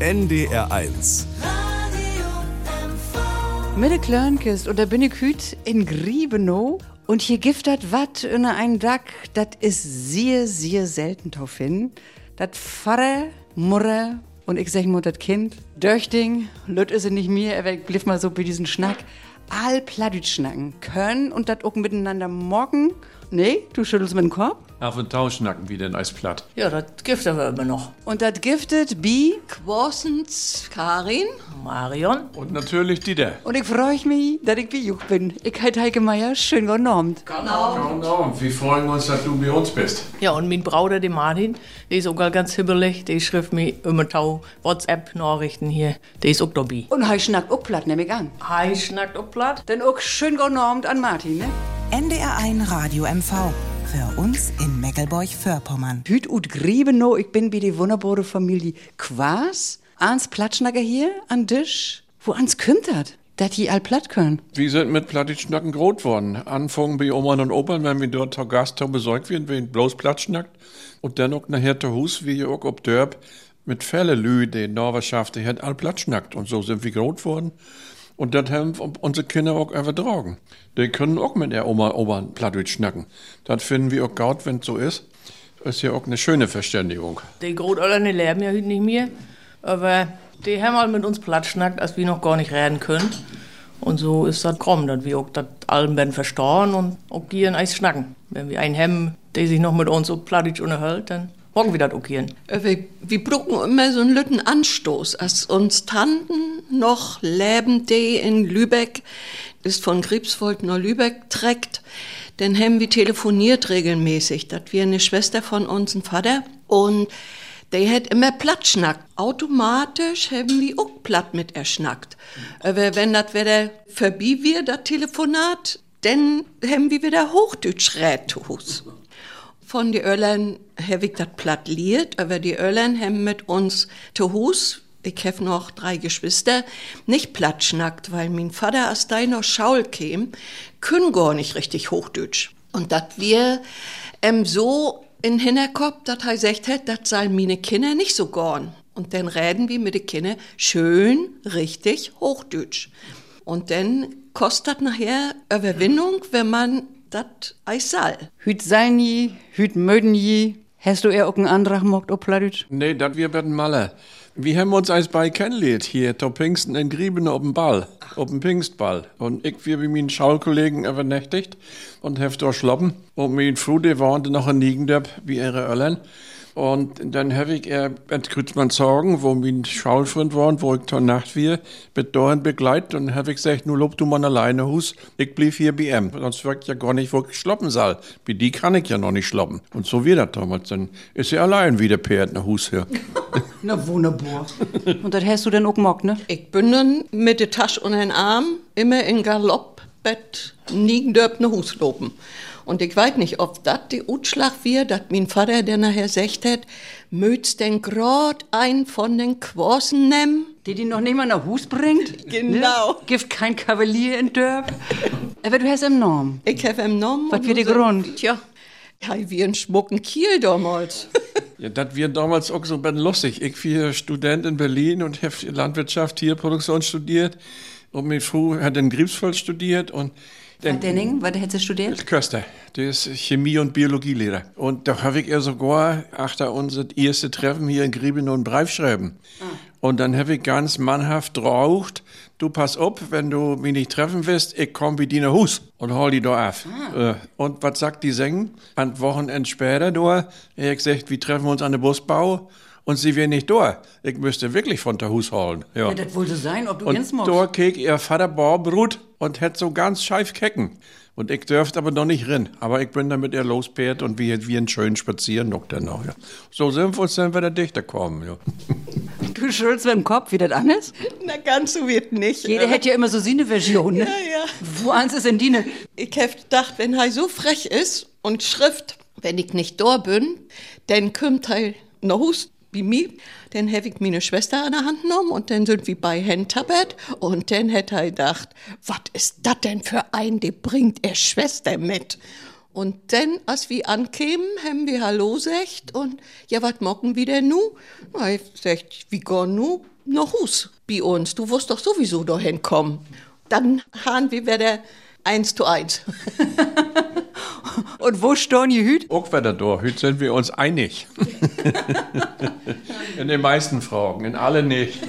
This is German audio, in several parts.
NDR1 Mit der Klörnkist und da bin ich hüt in Griebenow und hier giftet wat in ein Dack, das ist sehr, sehr selten drauf hin. Das Pfarrer, Murre und ich sag mal das Kind, Döchting, Lüt es nicht mir, er blieb mal so bei diesen Schnack. All Plattdeutsch schnacken können und das auch miteinander morgen. Nee, du schüttelst mit dem Kopf. Auf den Tausch schnacken wie denn Eisplatt. Ja, das gibt aber immer noch. Und das giftet Bi Quorsens Karin. Marion. Und natürlich Dieter. und ich freue mich, dass ich bei Juch bin. Ich heiße Heike Meier, schön guten Abend. Genau. Wir freuen uns, dass du bei uns bist. Ja, und mein Bruder, der Martin, der ist auch ganz hibbelig. Der schrift mir immer tau WhatsApp-Nachrichten hier. Der ist auch dabei. Und hei schnackt auch platt, nehm ich an. Hi, schnackt auch platt. Dann auch schön guten Abend an Martin, ne? NDR1 Radio MV. Für uns in Meckelborch-Vorpommern. Hüt ut Griebenow, ich bin bei die wunderbare Familie Quas. Ans Platschnacker hier, an Tisch. Wo ans kümmt dat? Dat die all platt können. Wir sind mit Plattitschnacken groß worden. Anfangen bei Oma und Opa, wenn wir dort zur Gast besorgt werden, wenn bloß Plattschnackt. Und dann auch nachher zu Hus, wie auch ob Dörp, mit Fälle Lü, die Norwerschaft, die hat all Plattschnackt. Und so sind wir groß worden. Und das haben unsere Kinder auch übertragen. Die können auch mit der Oma Opa Plattdeutsch schnacken. Das finden wir auch gut, wenn es so ist. Ist ja auch eine schöne Verständigung. Die Großeltern, die leben ja heute nicht mehr. Aber die haben halt mit uns platt schnackt, als wir noch gar nicht reden können. Und so ist das gekommen, dass wir auch das allen werden verstorben und auch gehen Eis schnacken. Wenn wir einen haben, der sich noch mit uns so plattisch unterhält, dann morgen wieder gehen. Äh, Wir, wir brauchen immer so einen lütten Anstoß. Als uns Tanten noch leben, die in Lübeck, ist von Griebswold nach Lübeck trägt, dann haben wir telefoniert regelmäßig. Das wir eine Schwester von uns, ein Vater. Und der hat immer platt schnackt. Automatisch haben wir auch platt mit erschnackt. Aber wenn das wieder vorbei wird, das Telefonat, dann haben wir wieder Hochdeutsch rätus. Von den Öllern habe ich das platt liert, aber die Öllern haben mit uns zu Hus, ich habe noch drei Geschwister, nicht platt schnackt, weil mein Vater, da noch Schaul käm, können gar nicht richtig Hochdeutsch. Und dat wir ähm, so in Hinterkopf, dat er gesagt hat, dat soll meine Kinder nicht so gorn. Und dann reden wir mit den Kindern schön, richtig Hochdeutsch. Und dann kostet nachher Überwindung, wenn man dat Eis soll. Hüt sein je, hüt möden je. Hast du eher auch einen Antrag gemacht, ob? Nee, dat wir werden Malle. Wir haben uns als bei kennengelernt hier, zu Pfingsten in Grieben auf dem Ball, auf dem Pfingstball. Und ich wir mit meinen Schaulkollegen übernächtigt und heft dort schloppen. Und mein Frude wohnte noch in Niegendörp, wie ihre Öllern. Und dann habe ich er mit Krützmann Sorgen, wo mein Schaulfreund war, wo ich zur Nacht wir mit Dorn begleitet. Und habe ich gesagt, nur lob du mal alleine Hus, ich blieb hier bei ihm. Sonst wirkt ja gar nicht, wo ich schloppen soll. Bei die kann ich ja noch nicht schloppen. Und so wird das damals. Dann ist er allein wieder Pferd nach Hus hier. Na wunderbar. Und das hast du denn auch gemacht, ne? Ich bin dann mit der Tasche unter den Arm immer in Galoppbett liegen dürfen nach Hus loben. Und ich weiß nicht, ob das die Utschlag wird, dass mein Vater, der nachher sagt hat, möcht's denn grad ein von den Quossen nehmen? Die die noch nicht mal nach Hus bringt? Genau. Ne? Gibt kein Kavalier in Dörp. Aber du hast im Norm. Ich habe ihm genommen. Was die so- Grund? Tja, ja, wie ein schmucken Kiel damals. Ja, das wir damals auch so ein bisschen lustig. Ich war Student in Berlin und habe Landwirtschaft, Tierproduktion studiert. Und mein Frau hat in Griebsfeld studiert und Was Denning, was hättest du studiert? Köster, der ist Chemie- und Biologielehrer. Und da habe ich ihr sogar, achter unser erste Treffen hier in Grieben und Breif schreiben. Und dann habe ich ganz mannhaft draucht, du pass auf, wenn du mich nicht treffen willst, ich komm wie dir Hus und hol die da auf. Äh, Und was sagt die Säng? Ein Wochenende später er hat gesagt, wir treffen uns an der Busbau und sie wäre nicht da. Ich müsste wirklich von der Hus holen. Ja. Ja, das wollte sein, ob du Und ins magst. da keek ihr Vater Barbrut und hätt so ganz scheif kecken. Und ich dürfte aber noch nicht rein. Aber ich bin damit ihr lospäert und wir, wir einen schönen Spazieren noch dann noch, ja. So sind wir, sind wir da dichter kommen, ja. Du schüttelst mit dem Kopf, wie das anders? Na, ganz so wird nicht. Jeder hätte ja immer so seine Version, ne? Ja, ja. Wo eins ist denn die ne? Ich hab gedacht, wenn er so frech ist und schrift, wenn ich nicht da bin, dann kommt er nach Hus bei mir. Dann habe ich meine Schwester an der Hand genommen und dann sind wir bei Hentabert und dann hätte er gedacht, was ist das denn für ein, der bringt er Schwester mit? Und dann, als wir ankämen, haben wir Hallo gesagt und ja, was mocken wir denn nu? Na, ich sagt, wie gehen nu nach Hus bei uns? Du wirst doch sowieso dahin kommen. Dann haben wir wieder eins zu eins. Und wo stehen die Hüt? Auch wieder da. Heute sind wir uns einig. in den meisten Fragen, in alle nicht.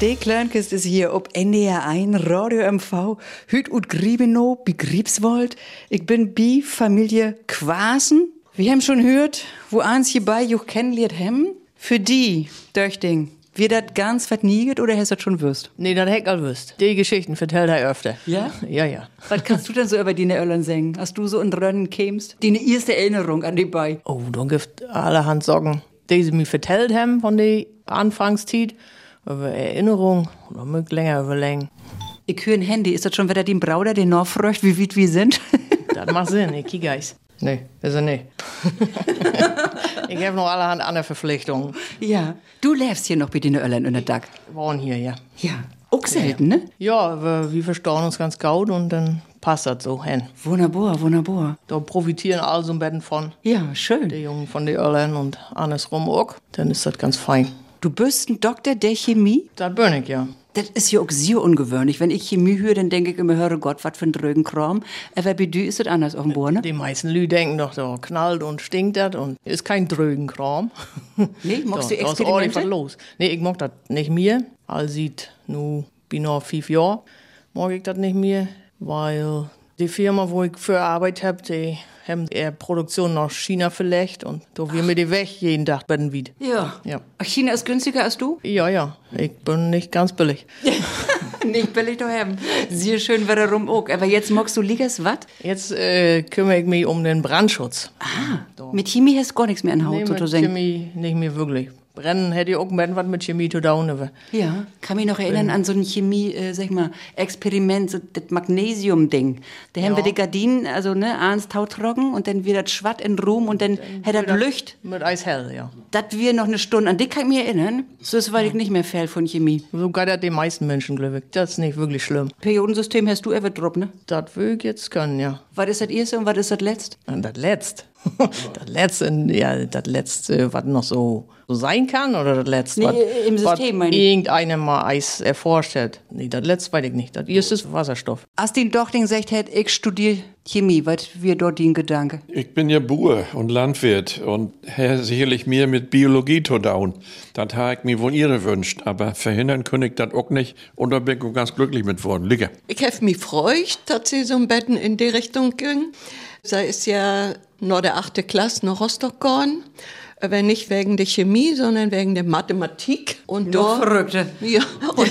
Die Kleinkist ist hier ob NDR 1, Radio MV, Hüt und Griebenow, Begriebswold. Ich bin bi Familie Quasen. Wir haben schon gehört, wo eins hierbei juch kennenlernt hem. Für die, Döchting, wir das ganz vernieget oder hast du das schon wüsst? Nee, das hätt all wüsst. Die Geschichten vertellt er öfter. Ja? Ja, ja. Was kannst du denn so über die Öllern singen? Hast du so in Rönnen kämst? Die erste Erinnerung an die bei? Oh, dann gibt allerhand Sorgen, die sie mir vertellt haben von der Anfangszeit. Über Erinnerung, oder mit länger überlegen. Ich höre ein Handy. Ist das schon wieder die Brauder, den fragt, wie weit wir sind? Das macht Sinn, ich kick eis. Nee, ist er nicht. ich habe noch allerhand andere Verpflichtungen. ja. Du lebst hier noch bei den Öllern in der Dach. Wir wohnen hier, ja. Ja. Auch selten, ne? Ja, wir, wir verstauen uns ganz gut und dann passt das so hin. Wunderbar, wunderbar. Da profitieren alle so ein bisschen von. Ja, schön. Die Jungen von den Irland und andersrum auch. Dann ist das ganz fein. Du bist ein Doktor der Chemie? Das bin ich, ja. Das ist ja auch sehr ungewöhnlich. Wenn ich Chemie höre, dann denke ich immer, höre Gott, was für ein drögen Kram. Aber bei dir ist das anders offenbar, ne? Die meisten Leute denken doch, da knallt und stinkt das und ist kein drögen Kram. Nee, magst Da- du da Experimente? los. Nee, ich mag das nicht mehr. All sieht nu bin noch fünf Jahre, mag ich das nicht mehr, weil die Firma, wo ich für Arbeit hab, die haben eher Produktion nach China verlegt und da wir mir die weg jeden Tag bitten wieder. Ja. Ja. China ist günstiger als du? Ja, ja, ich bin nicht ganz billig. Nicht billig daheim. Sehr schön wäre rum auch. Aber jetzt magst du liegers was? Jetzt äh, kümmere ich mich um den Brandschutz. Mit Chemie hast du gar nichts mehr in Haut, Nee, so mit zu sagen. Chemie nicht mehr wirklich. Brennen hätte ich auch mit was mit Chemie zu tun. Ja, kann mich noch erinnern an so ein Chemie, äh, sag ich mal, Experiment, so das Magnesium-Ding. Da haben wir die Gardinen, also ne, eins tautrocken und dann wird das Schwatt in Ruhm und dann hätte das Licht. Mit Eishell, ja. Das wir noch eine Stunde, an die kann ich mich erinnern. So ist, weil ich nicht mehr Fan von Chemie. So geht das den meisten Menschen, glaube ich. Das ist nicht wirklich schlimm. Periodensystem hast du ever drauf, ne? Das will ich jetzt können, ja. Was ist das erste und was ist das letzte? Das Letzte. das Letzte, ja, das Letzte, was noch so, so sein kann, oder das Letzte, Nee, was, im System, was irgendeiner mal Eis erforscht hat. Nee, das Letzte weiß ich nicht. Das erste ist Wasserstoff. Als die Dochting sagt, hätt, ich studiere Chemie, was wir dort den Gedanke? Ich bin ja Bauer und Landwirt und Herr sicherlich mehr mit Biologie zu tun. Das habe ich mir wohl ihre wünscht, aber verhindern könnte ich das auch nicht und da bin ich ganz glücklich mit worden. Ligge. Ich habe mich freut, dass sie so ein Betten in die Richtung ging. Sie ist ja nur der achte Klasse nach Rostock gegangen. Aber nicht wegen der Chemie, sondern wegen der Mathematik. Und Noch Verrückte. ja, und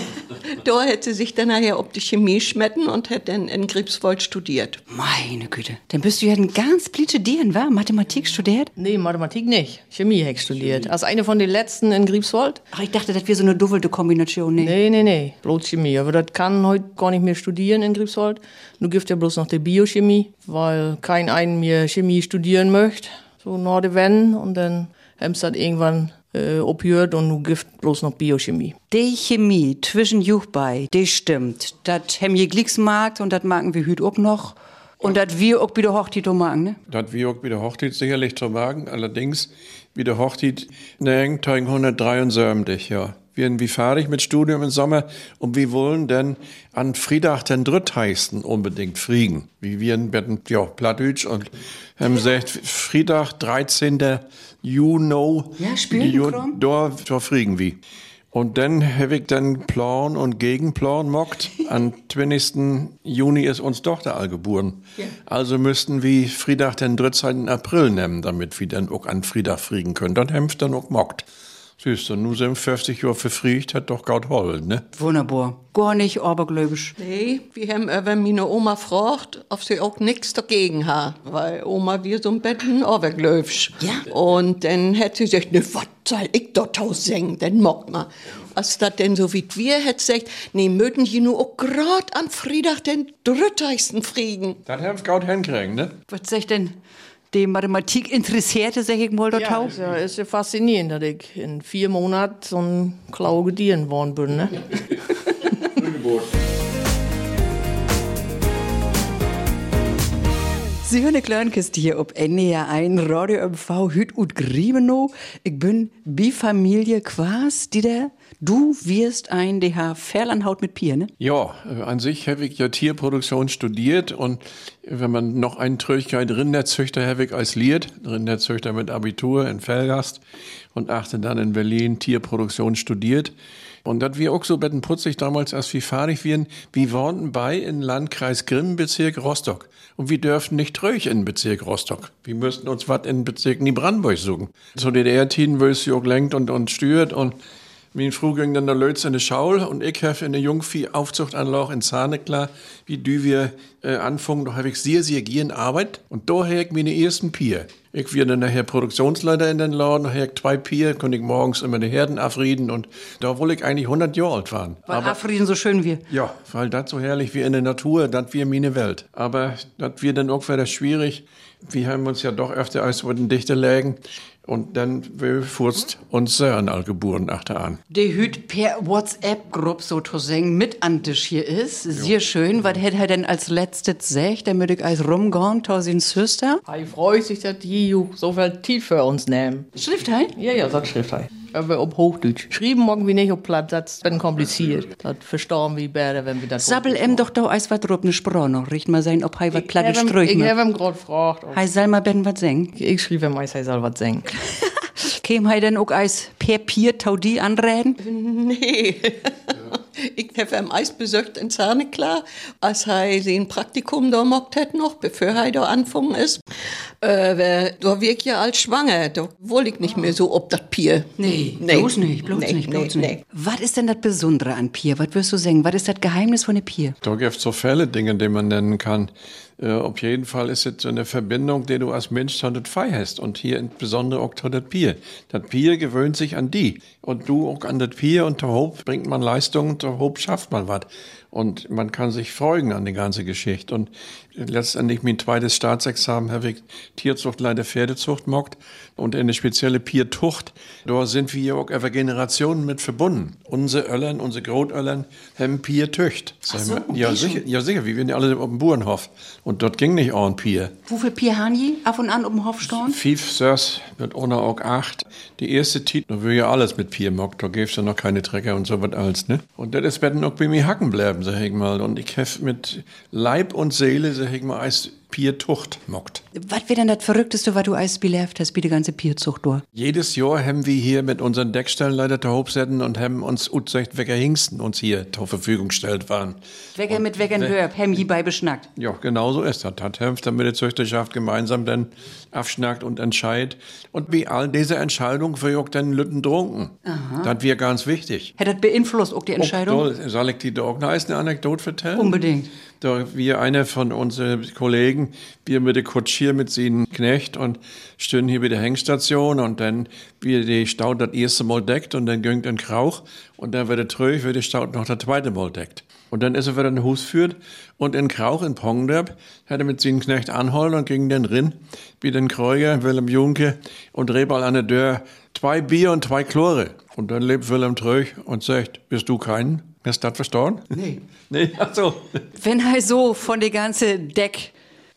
da hätte sie sich dann nachher auf die Chemie schmetten und hätte dann in Greifswald studiert. Meine Güte. Dann bist du ja ein ganz blitsche Dien, wa? Mathematik studiert? Nee, Mathematik nicht. Chemie hätte ich studiert. Als eine von den letzten in Griebswald. Ach, ich dachte, das wäre so eine duffelte Kombination. Nee. Nee, nee, nee, bloß Chemie. Aber das kann heute gar nicht mehr studieren in Griebswald. Nur gibt ja bloß noch die Biochemie, weil kein einen mehr Chemie studieren möchte. So nach der Wende. Und dann haben sie das irgendwann äh, abgehört und nun gibt bloß noch Biochemie. Die Chemie zwischen Juchbei, die stimmt. Das haben je Glieksmarkt und das magen wir hüt auch noch. Und das wir auch wieder Hochtito magen, ne? Das wie auch wieder Hochzeit sicherlich zu wagen, allerdings wieder Hochzeit ne 1973, ja. Wir sind wie fertig mit Studium im Sommer und wir wollen dann an Friedach den Drittheisten unbedingt fliegen. Wie wir in Betten, ja, Plattdeutsch und haben gesagt, Friedach 13. Juni. Ja, spielen, Ju-? Da, da fliegen wir. Und dann habe ich dann Plan und Gegenplan mockt. Am 20. Juni ist uns Tochter all geboren. Also müssten wir Friedach den 13. April nehmen, damit wir dann auch an Friedach fliegen können. Dann haben wir dann auch mockt. Siehst du, nun sind wir 50 Jahre verfriegt, hat doch Gaut Holl, ne? Wunderbar. Gar nicht abergläubisch. Nee, wir haben über meine Oma gefragt, ob sie auch nichts dagegen hat, weil Oma wir so ein Betten overglöfsch. Ja. Und dann hätte sie gesagt, ne, was soll ich dort singen, denn mock mal. Als das denn so wie wir hätte gesagt, nee, möten die nur auch grad an Friedach den dritteigsten Frieden. Das haben wir Gaut hinkriegen, ne? Was sagt denn die Mathematik interessierte, sag ich mal, dort Ja, auch? ist ja, ist ja faszinierend, dass ich in vier Monaten so ein Klau gediehen worden bin. Ne? Sie hören eine Kleinkiste hier op NDR 1 Radio MV Hüt und Griebenow. Ich bin bi Familie Quas, die der Du wirst ein DH Ferlanhaut mit Pier, ne? Ja, an sich habe ich ja Tierproduktion studiert und wenn man noch einen Tröchkeit Rinderzüchter habe ich als Lied, Rinderzüchter mit Abitur in Felgast und achte dann in Berlin Tierproduktion studiert. Und das wir auch so bettenputzig damals, als wir fahrig waren, wir waren bei in Landkreis Grimm, Bezirk Rostock. Und wir dürften nicht tröch in Bezirk Rostock. Wir müssten uns was in Bezirk Niebrandenburg suchen. So DDR-Tiden, es sie auch lenkt und, und stört und mein Frau ging dann der Lötz in die Schaul und ich habe in der Jungviehaufzuchtanlage in Zahneklar, wie du wir äh, anfangen, da habe ich sehr, sehr gern Arbeit und da habe ich meine ersten Pier. Ich wir dann nachher Produktionsleiter in den Laden, ich zwei Pier, konnte ich morgens immer die Herden afrieden und da wollte ich eigentlich 100 Jahre alt waren. Weil Afrieden so schön wie. Ja, weil das so herrlich wie in der Natur, das wir meine Welt. Aber das wir dann auch wieder schwierig. Wir haben uns ja doch öfter als über den Dichter lägen. Und dann will Furst uns Sören all geboren achteraan. Der Hüt per WhatsApp-Gruppe so zu singen mit an Tisch hier ist. Sehr schön. Was hätte er denn als letztes gesagt, damit ich als rumgehen, to sin Süster? Ich freue sich, dass die so viel Zeit für uns nehmen. Schrifthei? Ja, ja, das Schriftei. Aber auf Hochdeutsch. Schrieben morgen wie nicht auf Platt, das wird kompliziert. Das verstauen wir besser, wenn wir das. Sabbel em doch da eis wat drop ne Sprache noch. Richt mal sein, ob hei wat platte Ich Ströch habe ihm gerade gefragt. ob- Hei soll mal ben wat singen. Ich schrieb ihm, er soll was singen. Käm hei denn auch eis per Pier Taudi anreden? Nee. Ich habe ihm Eis besorgt in Zahneklar, als er sein Praktikum da gemacht hat noch, bevor er da angefangen ist. Äh, da wirk ja als schwanger, da wollte ich nicht mehr so ob das Pier. Nee, bloß nicht, bloß nee, nicht, bloß nee, nicht. Was ist denn das Besondere an Pier? Was wirst du sagen? Was ist das Geheimnis von der Pier? Da gibt es so viele Dinge, die man nennen kann. Äh, auf jeden Fall ist es so eine Verbindung, die du als Mensch zu das Fei hast. Und hier insbesondere auch zu das Pier. Das Pier gewöhnt sich an die. Und du auch an das Pier und der Hob bringt man Leistung und der Hob schafft man was. Und man kann sich freuen an die ganze Geschichte. Und letztendlich mein zweites Staatsexamen habe ich Tierzucht, leider Pferdezucht mockt und eine spezielle Piertucht. Da sind wir auch über Generationen mit verbunden. Unsere Öllern, unsere Großöllern haben Piertücht. so, ja, sicher, ja, sicher. Wir waren ja alle auf dem Burenhof. Und dort ging nicht auch ein Pier. Wofür Pier Hanji? Ab und an um den Hof storn? Fief, Sörs, wird ohne auch acht. Die erste Tit, da will ja alles mit Pier mockt. Da gibt's ja noch keine Trecker und so was alles, ne? Und das ist werden auch bei mir hacken bleiben, sag ich mal. Und ich hef mit Leib und Seele, sag ich als Piertucht mockt. Was wäre denn das Verrückteste, was du eis belebt hast, wie die ganze Pierzucht durch? Jedes Jahr haben wir hier mit unseren Deckstellenleiter zu Hobsetten und haben uns utzecht welcher Hingsten uns hier zur Verfügung gestellt waren. Wecker mit Weckern Hörb, hem hierbei beschnackt. Ja, genau so ist das. Hat Hempf dann mit der Züchterschaft gemeinsam dann abschnackt und entscheidet. Und wie all diese Entscheidungen für auch dann Lütten trunken. Das wäre ganz wichtig. Hat das beeinflusst auch die Entscheidung? Auch, da- soll ich dir auch eine Anekdote erzählen? Unbedingt. Da wir einer von unseren Kollegen, wir mit der Kutschier mit seinen Knecht und stehen hier bei der Hengstation und dann wir die Staut das erste Mal deckt und dann ging ein Krauch und dann wird der Tröch, wird der Staut noch das zweite Mal deckt. Und dann ist er wieder in den Hus führt und in Krauch in Pongderb hat er mit seinen Knecht anholen und ging dann rin, wie den Kreuger, Willem Junke und Rebal an der Tür, zwei Bier und zwei Chlore. Und dann lebt Willem Tröch und sagt, bist du keinen? Hast du das verstanden? Nee. Nee, ach so. Wenn er so von der ganzen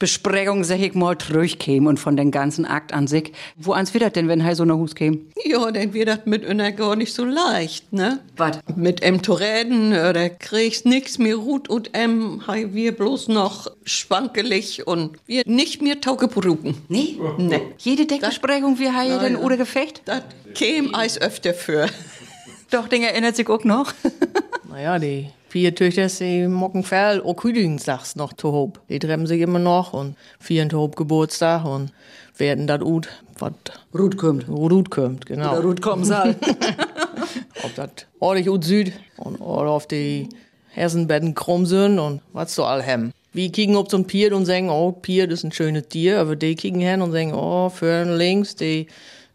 Deckbesprechung, sag ich mal, durchkäme und von den ganzen Akt an sich, wo ans wird das denn, wenn er so nach Hus käme? Ja, dann wird das mit einer gar nicht so leicht, ne? Was? Mit em zu reden, oder kriegst nix mehr Rut und em, hei wir bloß noch schwankelig und wir nicht mehr tauge berufen. Nee? Nee. Jede Deckbesprechung, wie er denn oder Gefecht? Das käm eis öfter für. Doch, den erinnert sich auch noch. Naja, die vier Töchter, die mocken Ferl, auch Hüdigenstags noch zu Hob. Die treffen sich immer noch und vieren zu Hob Geburtstag und werden dat ut, was Ruth kommt. Rut kommt, genau. Oder Ruth kommen soll. Ob das ordentlich ut Süd und oder auf die Hersenbetten krumm sind und was so all hem. Wir kicken ob zum Pier und sagen, oh, Pier ist ein schönes Tier, aber die kicken hin und sagen, oh, für links, die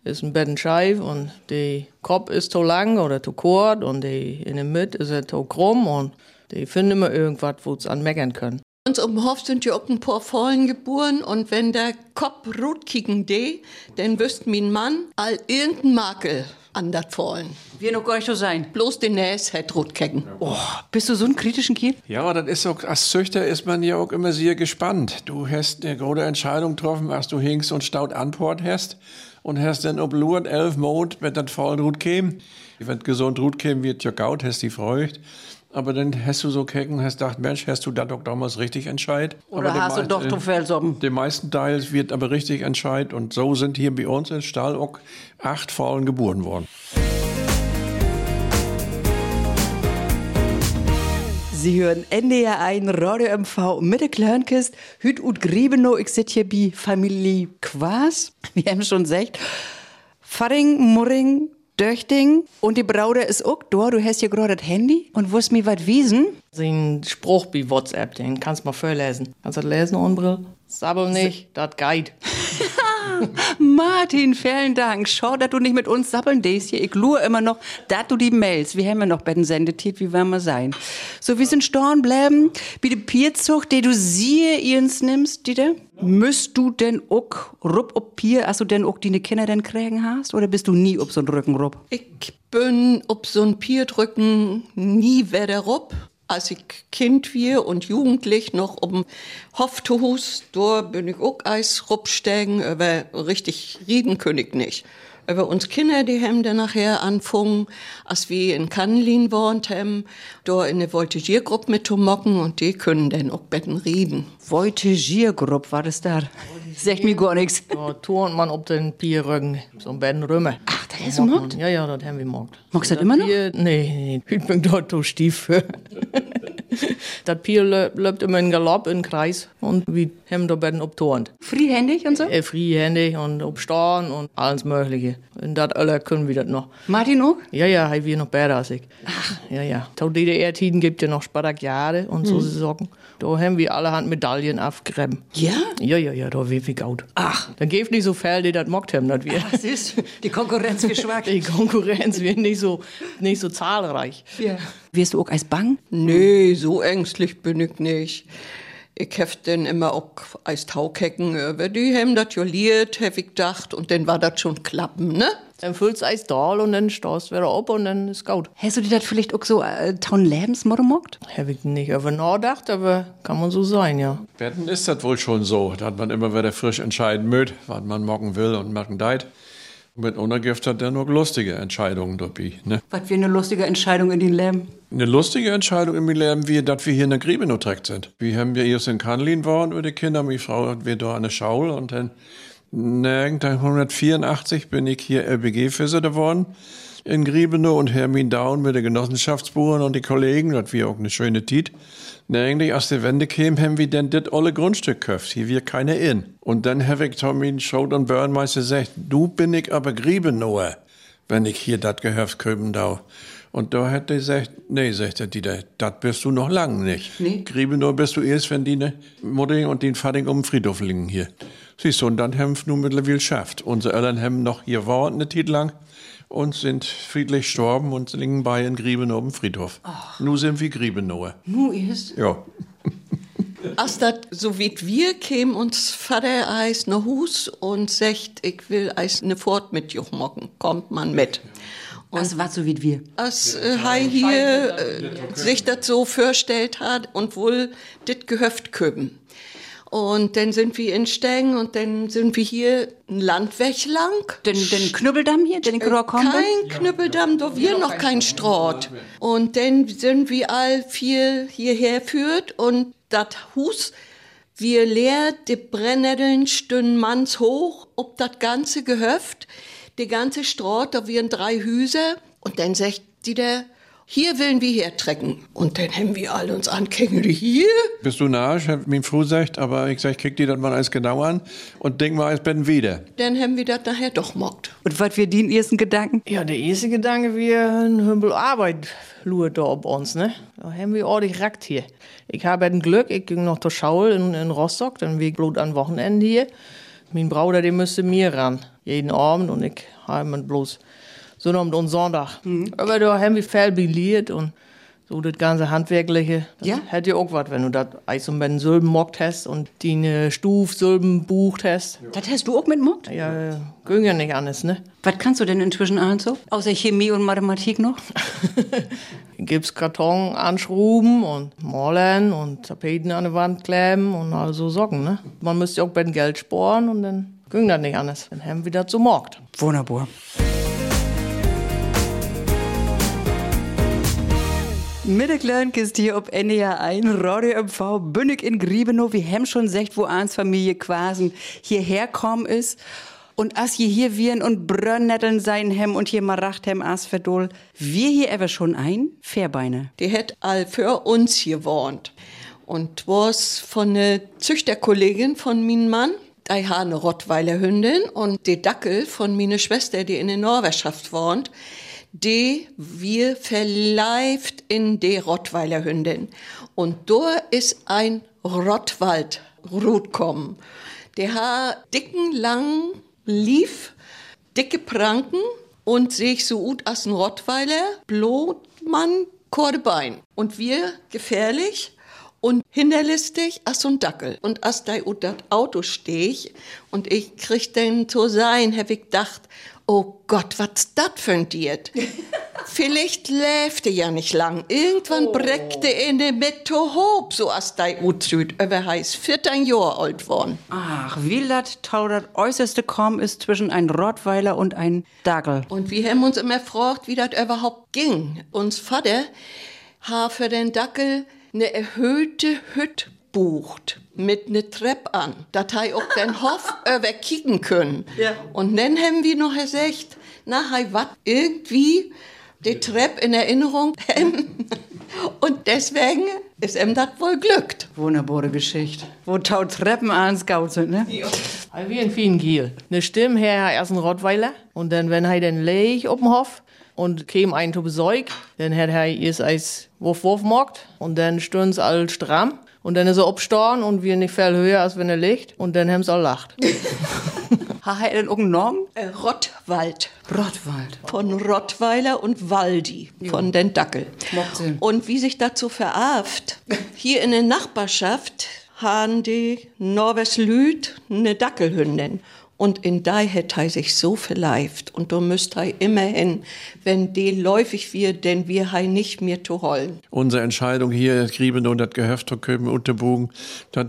ist ein Betten scheif und die Kopf ist zu lang oder zu kurz und die in der Mitte ist er zu krumm und die finden immer irgendwas, wo sie an meckern können. Uns um Hof sind ja auch ein paar Fallen geboren und wenn der Kopf rot kicken de, dann wüsst mein Mann all irgendein Makel an dat Fallen. Wir noch gar nicht so sein. Bloß den Näs hat rot kicken. Oh, bist du so ein kritischen Kiel? Ja, das ist auch, als Züchter ist man ja auch immer sehr gespannt. Du hast eine große Entscheidung getroffen, als du hingst und staut Antwort hast und hast dann ob Lurt elf Mond, wenn das voll Rut käme. Wenn gesund Rut käme, wird ja gaut, hast die Freucht. Aber dann hast du so kecken, hast gedacht, Mensch, hast du da doch damals richtig entscheid? Oder aber hast du doch du Felsoppen? Den meisten Teils wird aber richtig entscheid und so sind hier bei uns in Stall auch acht Faulen geboren worden. Sie hören NDR ein Radio MV mit der Kleinkist. Hüt und Griebenow, ich sit hier bei Familie Quas. Wir haben schon gesagt, Faring, Murring, Döchting und die Braude ist auch da. Du hast hier gerade das Handy und wirst mir was wiesen. Sein Spruch bei WhatsApp, den kannst du mal vorlesen. Kannst du das lesen, Unbrill? Sabbel nicht, das Guide. Martin, vielen Dank. Schau, dass du nicht mit uns sabbeln dest hier. Ich lure immer noch, dass du die Mails, wir haben ja noch bei den Sendetit, wie wollen wir sein. So, wir sind storn bleiben, wie die Pierzug, die du siehe ihns nimmst, Dieter. Müsst du denn auch rup ob Pier, als du denn auch deine Kinder denn kriegen hast? Oder bist du nie ob so ein Rücken rup? Ich bin ob so ein Pierdrücken nie wieder rup. Als ich Kind wir und jugendlich noch um Hoftuhus, da bin ich auch Eis rupsteigen, aber richtig reden könig nicht. Aber uns Kinder, die haben dann nachher anfangen, als wir in Kannlin wohnt haben, da in eine Voltigiergruppe mit zu mocken und die können dann auch betten reden. Voltigiergruppe, war das da? Sagt mir gar nichts. Da turnt man auf den Pierrücken, so ein beiden Römer. Ach, das ist mockt? Ja, ja, das haben wir mockt. Magst du das immer noch? Nee, nee, ich bin dort so stief. das Pier läuft immer in Galopp, in Kreis und wir haben da beiden obturnt. Freihändig und so? Äh, freihändig und obstorn und alles Mögliche. Und das alle können wir das noch. Martin auch? Ja, ja, haben wir noch besser als ich. Ach. Ja, ja. Zu DDR-Tiden gibt ja noch Spartakiade und so Sachen. Da haben wir allerhand Medaillen aufgegeben. Ja? Ja, ja, ja, da wird wir gaut. Ach. Dann gibt nicht so viel, die das mockt haben, dass wir. Was ist? Die Konkurrenz schwach. Die Konkurrenz wird nicht so, nicht so zahlreich. Ja. Wirst du auch als bang? Nee, so ängstlich bin ich nicht. Ich hef denn immer auch als Taukecken über die haben das joliert, hab ich gedacht, und dann war das schon klappen, ne? Dann füllst du Eis da und dann stehst du wieder ab und dann ist gut. Hast du dir das vielleicht auch so äh, taun Lebensmotto mockt? Hab ich nicht über nachgedacht, aber kann man so sein, ja. Wetten ist das wohl schon so, dass man immer wieder frisch entscheiden mögt, was man morgen will und machen deit. Mit Unergift hat er nur lustige Entscheidungen dabei. Ne? Was für eine lustige Entscheidung in den Leben. Eine lustige Entscheidung im Leben, wie, dass wir hier in der Griebe trägt sind. Wir haben ja erst in Kanlin waren mit den Kindern, meine Frau hat wir da eine Schaul und dann, ne, 1984 bin ich hier LBG-Fisser geworden in Griebenow und Hermin Down mit den Genossenschaftsburen und die Kollegen, das wir auch eine schöne. Na, eigentlich, als die Wende käme, haben wir dann das alle Grundstück gekauft. Hier wir keine in. Und dann habe ich Tommy Schott und Börnmeister gesagt, du bin ich aber Griebenower, wenn ich hier das Gehöft köpen dau. Und da hat er gesagt, nee, sagt er, Dieter, das bist du noch lang nicht. Nee. Griebenow bist du erst, wenn die ne Mutter und den Vater um den Friedhof liegen hier. Siehst du, und dann haben wir nun mittlerweile geschafft. Unsere Eltern haben noch hier gewohnt eine Zeit lang und sind friedlich gestorben und liegen bei in Griebenow im Friedhof. Nu sind wir Griebenower. Nu ist. Ja. Als das so wie wir kämen uns Vater eis ne Hus und sagt, ich will eis ne Fort mit Juch mocken, kommt man mit. Das war so wie wir. Als äh, Hai hier äh, sich das so vorstellt hat und wohl dit Gehöft köben. Und dann sind wir in Steng und dann sind wir hier ein Landweg lang. Den, den Knüppeldamm hier, den ich gerade kommen bin? Kein Knüppeldamm, da wir noch kein Straat. Und dann sind wir all vier hierher führt und das Hus, wir leer, die Brennnesseln stünden manns hoch, ob das ganze Gehöft, die ganze Straat, da wären drei Hüse. Und dann sagt die der, hier willen wir hertrecken. Und dann haben wir alle uns angeguckt, hier? Bist du nah? Ich hab mir früh gesagt, aber ich sag, krieg dir das mal alles genau an und denk mal, als bin wieder. Dann haben wir das nachher doch mockt. Und was für den ersten Gedanken? Ja, der erste Gedanke, wir ein Hümbel Arbeit luert da auf uns, ne? Da haben wir ordentlich rackt hier. Ich habe ein Glück, ich ging noch zur Schaul in, in Rostock, dann wir bloß an Wochenende hier. Mein Bruder, der müsste mir ran, jeden Abend und ich habe bloß Sonntag und Sonntag. Aber da haben wir viel biliert und So das ganze Handwerkliche. Das Ja? Hätte ja auch was, wenn du das Eis und Ben Silben mockt hast und die Stuf Silben bucht hast. Das hast du auch mitgemacht? Ja, ging ja nicht anders, ne? Was kannst du denn inzwischen ahnen so? Außer Chemie und Mathematik noch? Gipskarton anschruben und malen und Tapeten an die Wand kleben und also Socken, ne? Man müsste auch beim Geld sparen und dann ging das nicht anders. Dann haben wir das so mockt. Wunderbar. Mittaglernt ist hier ob NDR 1, Radio MV, Bündig in Griebenow. Wir haben schon gesagt, wo Arns Familie Quasen hierher kommen ist. Und as je hier wiren und Brönnetteln sein hem und hier maracht hem as verdol. Wir hier ever schon ein? Fairbeine. Die hat all für uns gewohnt. Und was von ne Züchterkollegin von min Mann, die ha eine Rottweiler Hündin und die Dackel von meine Schwester, die in der Norwegschaft wohnt, die wir verleift in die Rottweiler Hündin. Und da ist ein Rottwald kommen. Der ha dicken, langen Lief, dicke Pranken und sich so gut als ein Rottweiler, Blutmann, Kordebein. Und wir gefährlich und hinterlistig so ein Dackel. Und als da ut dat Auto steh und ich krieg den zu sein, hab ich gedacht, oh Gott, was dat für ein Diet? Vielleicht läfte ja nicht lang. Irgendwann breckte in der Mitte hob, so als da ut süd, über heiß 14 Jahre alt worden. Ach, wie lat tau dat äußerste Korn ist zwischen ein Rottweiler und ein Dackel. Und wir haben uns immer gefragt, wie das überhaupt ging. Uns Vater ha für den Dackel eine erhöhte Hütte bucht mit ne Treppe an, dat hei auch den Hof überkicken können. Ja. Und dann haben wir noch gesagt, na, hei wat irgendwie die Treppe in Erinnerung haben. Und deswegen ist ihm das wohl glückt. Wunderbare Geschichte. Wo tau Treppen ans Gaut sind, ne? Also wie in vielen Giel. Ne Stimme her erst ein Rottweiler und dann, wenn er dann leg auf dem Hof und käme ein zu Besäug, dann hat er erst als Wurf Wurf mockt und dann stöhn's all stramm und dann ist er abstorn und wir nicht viel höher, als wenn er liegt und dann haben's all lacht. Ha, ha, denn irgendeinen Namen? Äh, Rottwald. Rottwald. Von Rottweiler und Waldi, von den Dackel. Macht Sinn. Und wie sich dazu verarft, hier in der Nachbarschaft haben die Norwes Lüd eine Dackelhündin. Und in die hätte er sich so verleift. Und du müsst er immerhin, wenn die läufig wird, denn wir hei nicht mehr zu holen. Unsere Entscheidung hier, Grieben und das Gehöft zu Köpen und Bogen,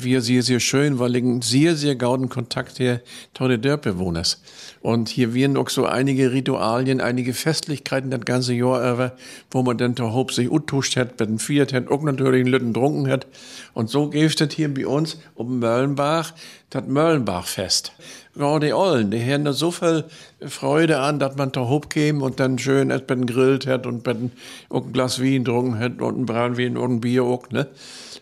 wir sehr, sehr schön, weil liegen sehr, sehr gauden Kontakt hier zu den. Und hier werden auch so einige Ritualien, einige Festlichkeiten das ganze Jahr über, wo man dann zu Hob sich uttuscht hat, dem Viert hat, auch natürlich einen Lütten trunken hat. Und so gibt es hier bei uns um Möllenbach das Möllenbachfest. Ja, die Ollen, die haben da so viel Freude an, dass man da hoch käme und dann schön erst mit grillt hat und ein Glas Wein getrunken hat und ein Brandwein und ein Bier auch, ne?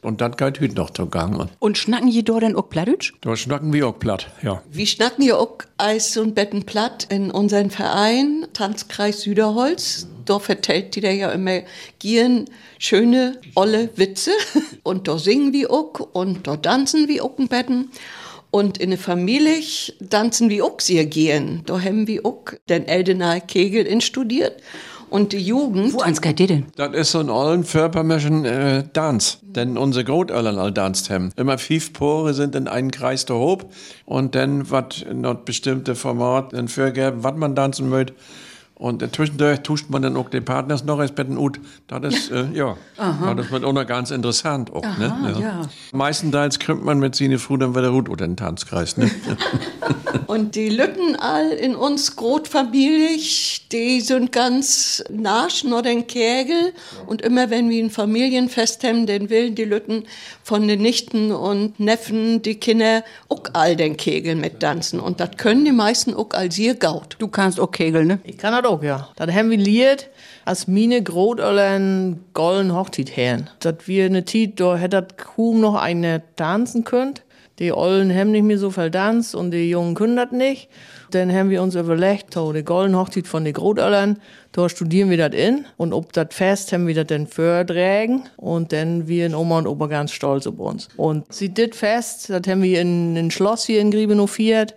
Und dann geht heute noch zu Gang. Und schnacken je dort denn auch Plattdeutsch? Da schnacken wir auch platt, ja. Wir schnacken ja auch Eis und Betten platt in unseren Verein, Tanzkreis Süderholz. Da vertellt die da ja immer gieren schöne, olle Witze. Und da singen wir auch und da tanzen wir auch in Betten. Und in der Familie tanzen wir auch sehr gern. Da haben wir auch den Eldener Kegel instudiert. Und die Jugend, Wo ans geht denn? Das ist so ein allen Förpermischen äh, Tanz, denn unsere Großeltern all tanzt haben. Immer fünf Pore sind in einen Kreis der Hob und dann wat noch bestimmte Format dann vorgeben, was man tanzen möchte. Und zwischendurch tuscht man dann auch den Partners noch als Betten ut. Das ist, äh, ja, das wird auch noch ganz interessant auch, ne? ja. Meistenteils krümmt man mit seine Frau dann wieder gut oder den Tanzkreis, ne? Und die Lütten all in uns Großfamilie, die sind ganz nasch nur den Kegel. Und immer wenn wir ein Familienfest haben, dann willen die Lütten von den Nichten und Neffen, die Kinder, auch all den Kegel mit tanzen. Und das können die meisten auch all sehr gaut. Du kannst auch Kegel, ne? Ich kann das auch, ja. Das haben wir liert, als mine Großeltern golden Hochzeit herren. Dat wir ne Tiet, da hätte das kaum noch eine tanzen könnt. Die Ollen haben nicht mehr so viel Tanz und die Jungen können das nicht. Dann haben wir uns überlegt, so, die golden Hochzeit von den Großeltern, da studieren wir das in. Und ob das Fest haben wir das dann vortragen. Und dann wir Oma und Opa ganz stolz auf uns. Und sie dit Fest, das haben wir in, in Schloss hier in Griebenow viert.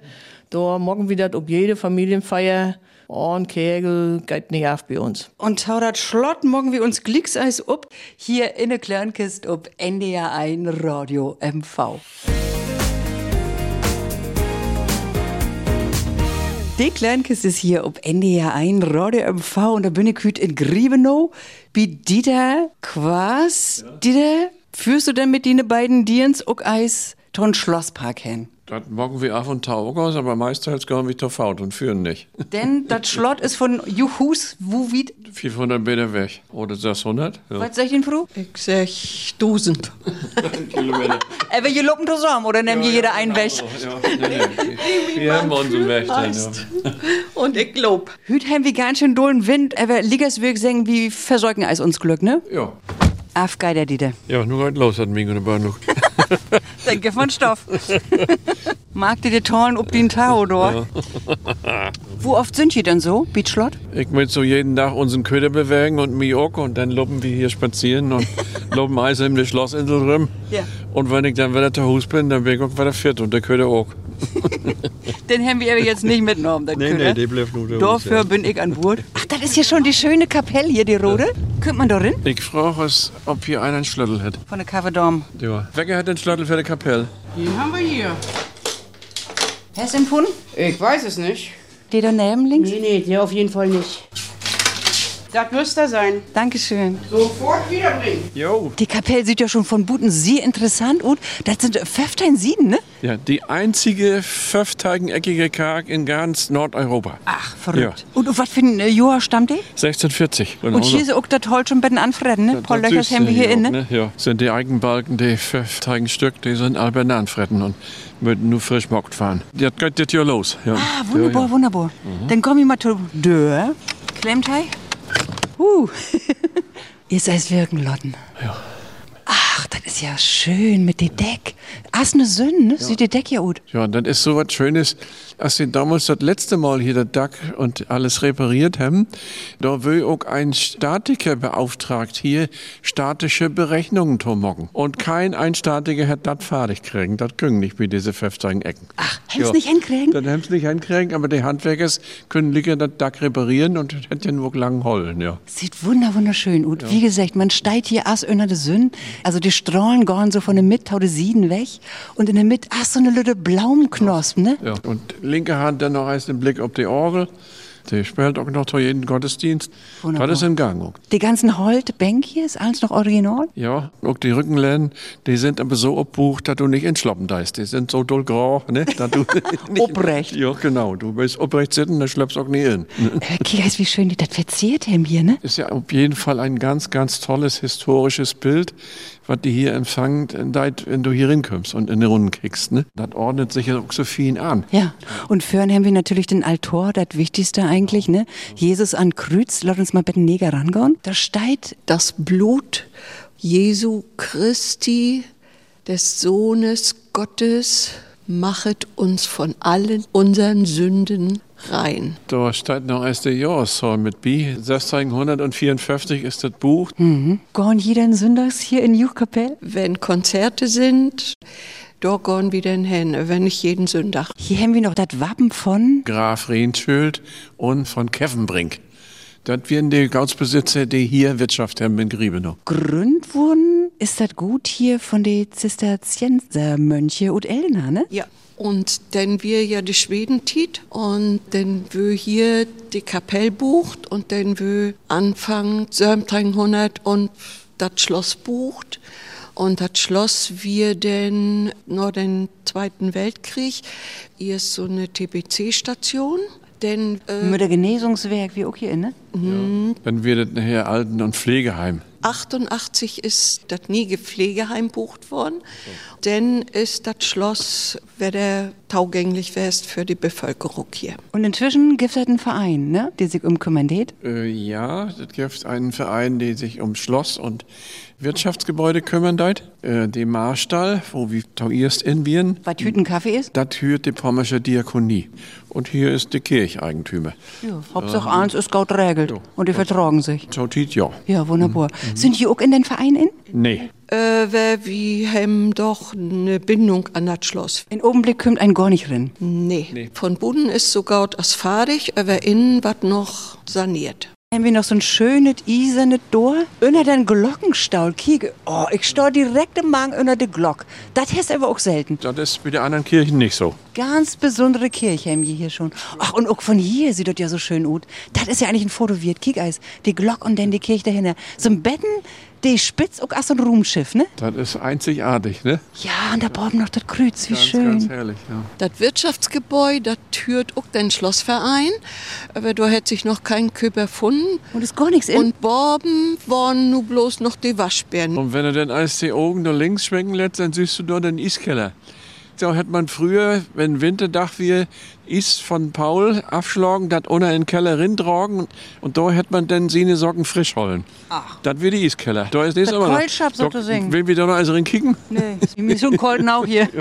Da morgen wieder ob jede Familienfeier und Kegel geht nicht auf bei uns. Und taurat Schlott morgen wir uns Glückseis up hier in der Kleinkist ob NDR 1 Radio MV. Die Kleinkist ist hier ob NDR 1 Radio MV und da bin ich heute in Griebenow. Wie Dieter Quas. Dieter, führst du denn mit den beiden Diens auch Eis ton Schlosspark hin? Das morgen wir auf und tau aus, aber meistens gehen wir zur Faut und führen nicht. Denn das Schlott ist von Juhus, wo wie, 500 Meter weg. Oder 600? Ja. was sag ich denn, Fru? Ich sag Dusend. Kilometer. Aber ihr loben zusammen oder nehmt ihr jeder einen weg? Ja, nee, nee. Wir haben unseren Weg. Ja. Und ich glaub, Hüt haben wir ganz schön dollen Wind, aber Ligas wirk sagen, wie versorgen Eis uns Glück, ne? ja. Afgeider Dieter. Ja, nur geht los, hat mich der Bahnhof. Denke von Stoff. Mag die die tollen ob den Tau dort? Wo oft sind die denn so, Beachslot? Ich möchte so jeden Tag unseren Köder bewegen und mich auch und dann loben wir hier spazieren und loben Eis in die Schlossinsel rum. Ja. Und wenn ich dann wieder zu Hause bin, dann bin ich auch wieder fit und der Köder auch. Den haben wir aber jetzt nicht mitgenommen, den Nee, Köder. nee, die bleibt nur da. Dafür bin ich an Bord. Ach, das ist ja schon die schöne Kapelle hier, die rote. Könnt man da rein? Ich frage es, ob hier einer einen Schlüssel hat. Von der Cavadom. Ja. Wer hat den Schlüssel für die Kapelle? Den haben wir hier. Hast du empfunden? Ich weiß es nicht. Die daneben links? Nee, nee, der auf jeden Fall nicht. Das müsste sein. Dankeschön. Sofort wiederbringen. Jo. Die Kapelle sieht ja schon von Buten sehr interessant aus. Das sind 15 Sieden, ne? Ja, die einzige fünfteigeneckige Karg in ganz Nordeuropa. Ach, verrückt. Und auf was für ein äh, Jahr stammt die? 1640. Genau Und hier ist auch das Holz schon bei den Anfreden, ne? Paul Löchers haben wir hier in, ne? Ja, sind die Eigenbalken, die fünfteigen Stück, die sind alle bei den Anfreden und müssen nur frisch mockt fahren. Das geht jetzt ja los. Ja. Ah, wunderbar, Ja, ja. wunderbar. Dann komm ich mal zu Dörr. Klemmt Uh. Ihr seid wirken, Lotten. Ja. Ach, das ist ja schön mit dem Deck. Ach, ne Sünde, ne? Sieht der Deck ja gut. Ja, das ist so was Schönes, als sie damals das letzte Mal hier das Dach und alles repariert haben, da will auch ein Statiker beauftragt, hier statische Berechnungen zu machen. Und kein ein Statiker hat das fertig kriegen. Das können nicht mit diese fünfzeigen Ecken. Ach, haben's nicht hinkriegen? Das haben sie nicht hinkriegen, aber die Handwerkers können lieber das Dach reparieren und ja nur lang Hollen, ja. Sieht wunder wunderschön aus. Wie gesagt, man steigt hier as unter de Sünn. Also die Strahlen gehen so von der Mitte, de Sieden weg. Und in der Mitte, ach, so eine lütte Blaumknospen, ne? ja. Und linke Hand dann noch heißt den Blick auf die Orgel. Die spielt auch noch zu jedem Gottesdienst. Wunderbar. Das ist in Gang. Die ganzen Holt-Bänk hier, ist alles noch original? Ja, auch die Rückenläden, die sind aber so abbucht, dass du nicht entschloppen deist. Die sind so dunkelgrau, ne? dass du nicht- Obrecht. Ja, genau. Du willst obrecht sitzen, dann schleppst du auch nie in. Kies, wie schön die das verziert haben hier, ne? Ist ja auf jeden Fall ein ganz, ganz tolles historisches Bild, was die hier empfangen, wenn du hier hinkommst und in die Runden kriegst. Ne? Das ordnet sich ja auch so viel an. Ja. Und vorhin haben wir natürlich den Altor, das Wichtigste eigentlich, ne? Jesus an Kreuz, lass uns mal den Neger rangehen. Da steht, das Blut Jesu Christi, des Sohnes Gottes, machet uns von allen unseren Sünden rein. Da steht noch erst der Jahreszahl mit B. 1654 ist das Buch. gehen jeden Sonntags hier in Juchkapelle? Wenn Konzerte sind, gehen wir denn hin, wenn nicht jeden Sonntag. Hier haben wir noch das Wappen von Graf Rehnschild und von Keffenbrink. Das wären die Gautsbesitzer, die hier Wirtschaft haben in Griebenow. Gründ wurden. Ist das gut hier von den Zisterziensermönche und Elna, ne? Ja. Und dann wir ja die Schweden tit und dann wir hier die Kapelle bucht und dann wir Anfang 1700 und das Schloss bucht. Und das Schloss wir denn nach dem Zweiten Weltkrieg, hier ist so eine TBC-Station. Denn äh, Mit der Genesungswerk, wie auch hier, ne? Dann wird das nachher Alten- und Pflegeheim. 88 ist das nie Pflegeheim bucht worden, denn ist das Schloss wieder taugänglich wärst für die Bevölkerung hier. Und inzwischen gibt es einen Verein, ne? Der sich um kümmern geht. Äh, ja, es gibt einen Verein, der sich um Schloss und Wirtschaftsgebäude kümmern deit. Äh, die Marstall, wo wir erst in Wien. Was Hüten Kaffee ist? Das hört die Pommersche Diakonie. Und hier ist die Kircheigentümer. Ja, Hauptsache eins ist gut regelt. Und die vertragen sich. So tit ja. Ja, wunderbar. Sind hier auch in den Verein in? Nee. Äh, wer wie hem doch eine Bindung an das Schloss. In Augenblick kommt ein gar nicht rein. Nee. Von Buden ist sogar das fertig, aber innen wird noch saniert. Haben wir noch so ein schönes, eisernes Door? Unter den Glockenstaul, kiege. Oh, ich stau direkt im Magen unter der Glock. Das ist aber auch selten. Das ist bei den anderen Kirchen nicht so. Ganz besondere Kirche haben wir hier schon. Ach, und auch von hier sieht das ja so schön aus. Das ist ja eigentlich ein Foto wert. Kiek eis. Die Glock und dann die Kirche dahinter. So ein Betten, die spitz auch so ein Ruhmschiff, ne? Das ist einzigartig, ne? Ja, und da brauchen wir noch das Kreuz. Wie Ganz, schön. ganz herrlich, ja. Das Wirtschaftsgebäude, das türt auch den Schlossverein, aber da hätte sich noch kein Köper gefunden. Und ist gar nichts in. Und Borben waren nur bloß noch die Waschbären. Und wenn du dann als die Augen nach links schwenken lässt, dann siehst du dort den Eiskeller. So hat man früher, wenn Winterdach wir Eis von Paul aufschlagen, das unter in den Keller rintragen und da hätte man dann seine Socken frisch holen. Ach. Das wird die Eiskeller. Da ist Der aber noch. Keulschab Da- sozusagen. Will wir da noch also rin kicken? Nee, ist mir so ein Kolden auch hier.